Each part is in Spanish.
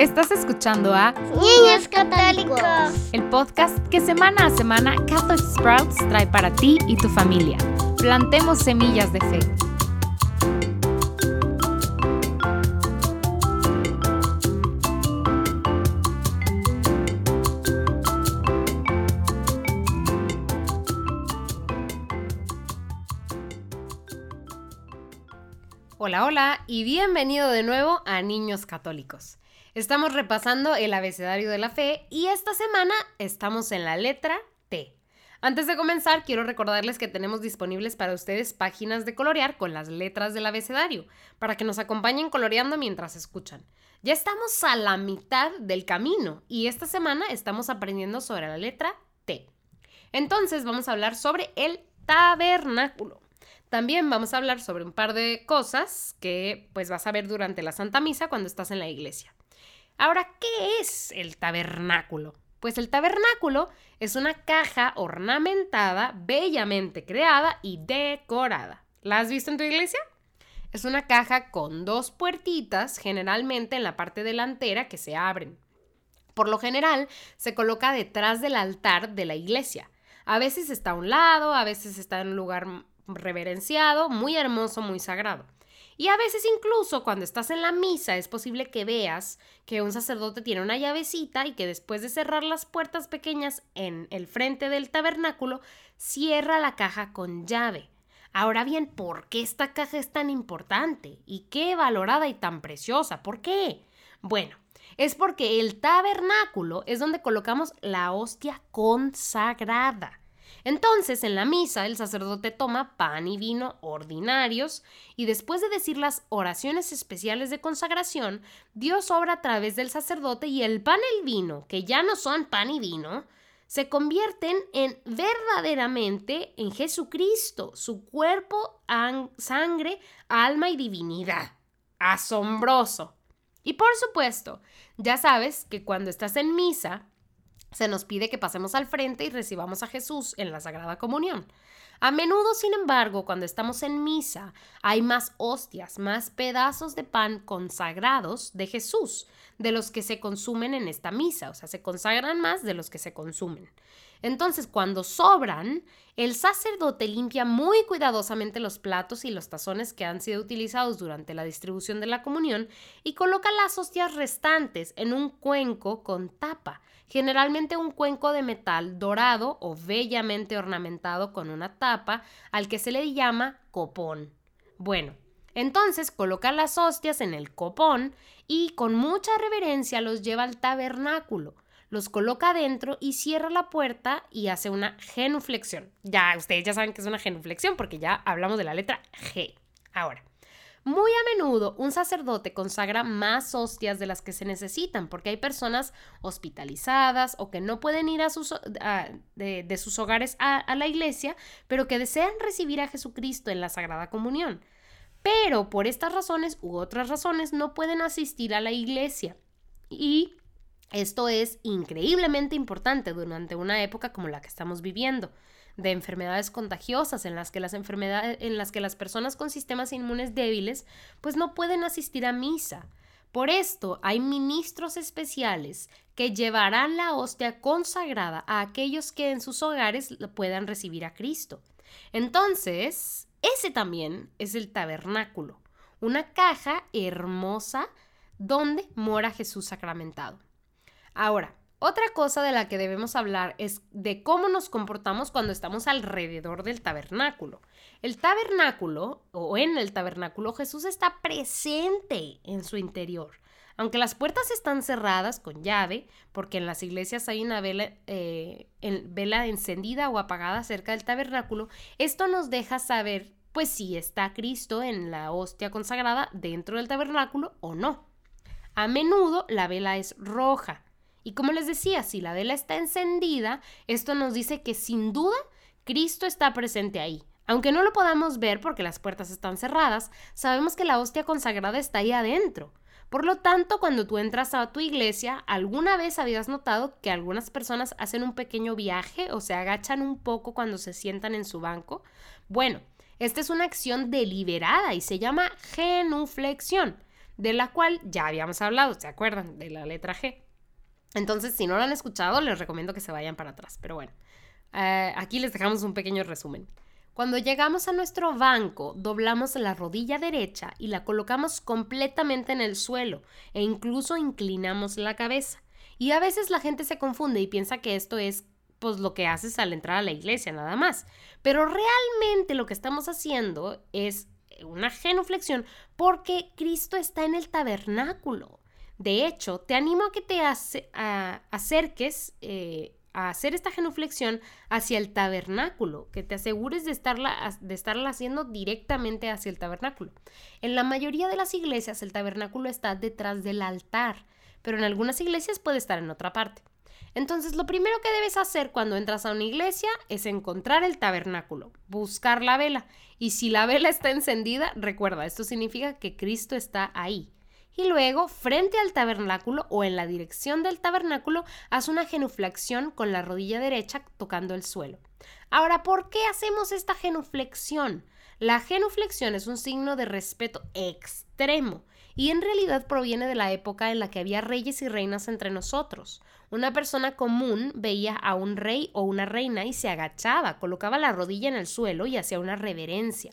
Estás escuchando a Niños Católicos, el podcast que semana a semana Catholic Sprouts trae para ti y tu familia. Plantemos semillas de fe. Hola, hola y bienvenido de nuevo a Niños Católicos. Estamos repasando el abecedario de la fe y esta semana estamos en la letra T. Antes de comenzar, quiero recordarles que tenemos disponibles para ustedes páginas de colorear con las letras del abecedario, para que nos acompañen coloreando mientras escuchan. Ya estamos a la mitad del camino y esta semana estamos aprendiendo sobre la letra T. Entonces vamos a hablar sobre el tabernáculo. También vamos a hablar sobre un par de cosas que pues vas a ver durante la Santa Misa cuando estás en la iglesia. Ahora, ¿qué es el tabernáculo? Pues el tabernáculo es una caja ornamentada, bellamente creada y decorada. ¿La has visto en tu iglesia? Es una caja con dos puertitas, generalmente en la parte delantera, que se abren. Por lo general, se coloca detrás del altar de la iglesia. A veces está a un lado, a veces está en un lugar reverenciado, muy hermoso, muy sagrado. Y a veces incluso cuando estás en la misa es posible que veas que un sacerdote tiene una llavecita y que después de cerrar las puertas pequeñas en el frente del tabernáculo, cierra la caja con llave. Ahora bien, ¿por qué esta caja es tan importante? ¿Y qué valorada y tan preciosa? ¿Por qué? Bueno, es porque el tabernáculo es donde colocamos la hostia consagrada. Entonces, en la misa, el sacerdote toma pan y vino ordinarios y después de decir las oraciones especiales de consagración, Dios obra a través del sacerdote y el pan y el vino, que ya no son pan y vino, se convierten en verdaderamente en Jesucristo, su cuerpo, sangre, alma y divinidad. Asombroso. Y por supuesto, ya sabes que cuando estás en misa, se nos pide que pasemos al frente y recibamos a Jesús en la Sagrada Comunión. A menudo, sin embargo, cuando estamos en misa, hay más hostias, más pedazos de pan consagrados de Jesús, de los que se consumen en esta misa, o sea, se consagran más de los que se consumen. Entonces, cuando sobran, el sacerdote limpia muy cuidadosamente los platos y los tazones que han sido utilizados durante la distribución de la comunión y coloca las hostias restantes en un cuenco con tapa, generalmente un cuenco de metal dorado o bellamente ornamentado con una tapa, al que se le llama copón. Bueno, entonces coloca las hostias en el copón y con mucha reverencia los lleva al tabernáculo los coloca adentro y cierra la puerta y hace una genuflexión. Ya, ustedes ya saben que es una genuflexión porque ya hablamos de la letra G. Ahora, muy a menudo un sacerdote consagra más hostias de las que se necesitan porque hay personas hospitalizadas o que no pueden ir a sus, de, sus hogares a, a la iglesia, pero que desean recibir a Jesucristo en la Sagrada Comunión. Pero por estas razones u otras razones no pueden asistir a la iglesia. Y esto es increíblemente importante durante una época como la que estamos viviendo, de enfermedades contagiosas en las que las enfermedades en las que las personas con sistemas inmunes débiles pues no pueden asistir a misa. Por esto hay ministros especiales que llevarán la hostia consagrada a aquellos que en sus hogares puedan recibir a Cristo. Entonces, ese también es el tabernáculo, una caja hermosa donde mora Jesús sacramentado. Ahora, otra cosa de la que debemos hablar es de cómo nos comportamos cuando estamos alrededor del tabernáculo. El tabernáculo, o en el tabernáculo, Jesús está presente en su interior. Aunque las puertas están cerradas con llave, porque en las iglesias hay una vela, eh, vela encendida o apagada cerca del tabernáculo, esto nos deja saber, pues, si está Cristo en la hostia consagrada dentro del tabernáculo o no. A menudo la vela es roja, y como les decía, si la vela está encendida, esto nos dice que sin duda Cristo está presente ahí. Aunque no lo podamos ver porque las puertas están cerradas, sabemos que la hostia consagrada está ahí adentro. Por lo tanto, cuando tú entras a tu iglesia, ¿alguna vez habías notado que algunas personas hacen un pequeño viaje o se agachan un poco cuando se sientan en su banco? Bueno, esta es una acción deliberada y se llama genuflexión. de la cual ya habíamos hablado, ¿se acuerdan? De la letra G. Entonces, si no lo han escuchado, les recomiendo que se vayan para atrás. Pero bueno, eh, aquí les dejamos un pequeño resumen. Cuando llegamos a nuestro banco, doblamos la rodilla derecha y la colocamos completamente en el suelo e incluso inclinamos la cabeza. Y a veces la gente se confunde y piensa que esto es pues lo que haces al entrar a la iglesia nada más. Pero realmente lo que estamos haciendo es una genuflexión porque Cristo está en el tabernáculo. De hecho, te animo a que te acerques eh, a hacer esta genuflexión hacia el tabernáculo, que te asegures de estarla, de estarla haciendo directamente hacia el tabernáculo. En la mayoría de las iglesias el tabernáculo está detrás del altar, pero en algunas iglesias puede estar en otra parte. Entonces, lo primero que debes hacer cuando entras a una iglesia es encontrar el tabernáculo, buscar la vela, y si la vela está encendida, recuerda, esto significa que Cristo está ahí y luego, frente al tabernáculo o en la dirección del tabernáculo, haz una genuflexión con la rodilla derecha tocando el suelo. Ahora, ¿por qué hacemos esta genuflexión? La genuflexión es un signo de respeto extremo y en realidad proviene de la época en la que había reyes y reinas entre nosotros. Una persona común veía a un rey o una reina y se agachaba, colocaba la rodilla en el suelo y hacía una reverencia.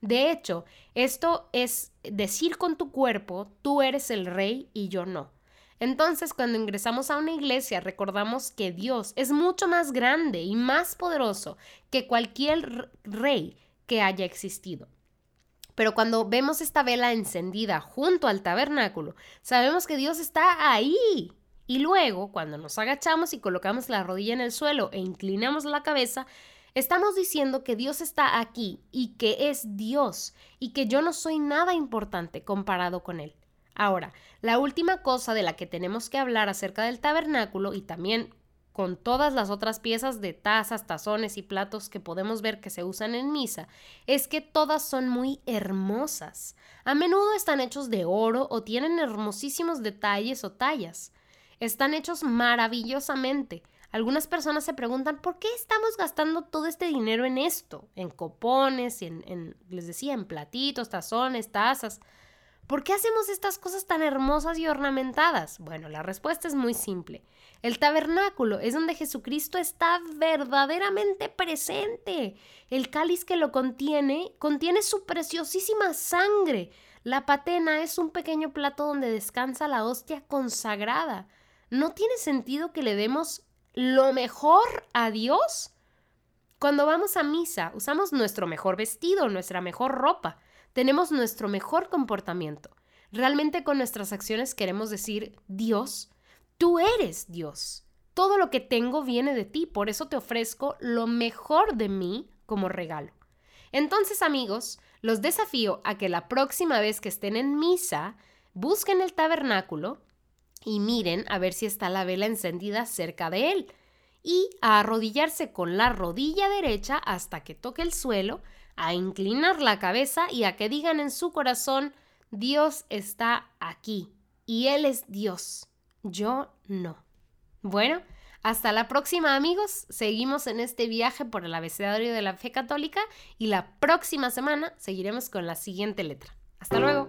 De hecho, esto es decir con tu cuerpo, tú eres el rey y yo no. Entonces, cuando ingresamos a una iglesia, recordamos que Dios es mucho más grande y más poderoso que cualquier rey que haya existido. Pero cuando vemos esta vela encendida junto al tabernáculo, sabemos que Dios está ahí. Y luego, cuando nos agachamos y colocamos la rodilla en el suelo e inclinamos la cabeza, Estamos diciendo que Dios está aquí y que es Dios y que yo no soy nada importante comparado con Él. Ahora, la última cosa de la que tenemos que hablar acerca del tabernáculo y también con todas las otras piezas de tazas, tazones y platos que podemos ver que se usan en misa, es que todas son muy hermosas. A menudo están hechos de oro o tienen hermosísimos detalles o tallas. Están hechos maravillosamente. Algunas personas se preguntan por qué estamos gastando todo este dinero en esto, en copones, en, en, les decía, en platitos, tazones, tazas. ¿Por qué hacemos estas cosas tan hermosas y ornamentadas? Bueno, la respuesta es muy simple. El tabernáculo es donde Jesucristo está verdaderamente presente. El cáliz que lo contiene contiene su preciosísima sangre. La patena es un pequeño plato donde descansa la hostia consagrada. No tiene sentido que le demos lo mejor a Dios? Cuando vamos a misa, usamos nuestro mejor vestido, nuestra mejor ropa, tenemos nuestro mejor comportamiento. Realmente con nuestras acciones queremos decir, Dios, tú eres Dios. Todo lo que tengo viene de ti, por eso te ofrezco lo mejor de mí como regalo. Entonces, amigos, los desafío a que la próxima vez que estén en misa, busquen el tabernáculo, y miren a ver si está la vela encendida cerca de él y a arrodillarse con la rodilla derecha hasta que toque el suelo, a inclinar la cabeza y a que digan en su corazón, Dios está aquí y Él es Dios, yo no. Bueno, hasta la próxima amigos, seguimos en este viaje por el abecedario de la fe católica y la próxima semana seguiremos con la siguiente letra. Hasta luego.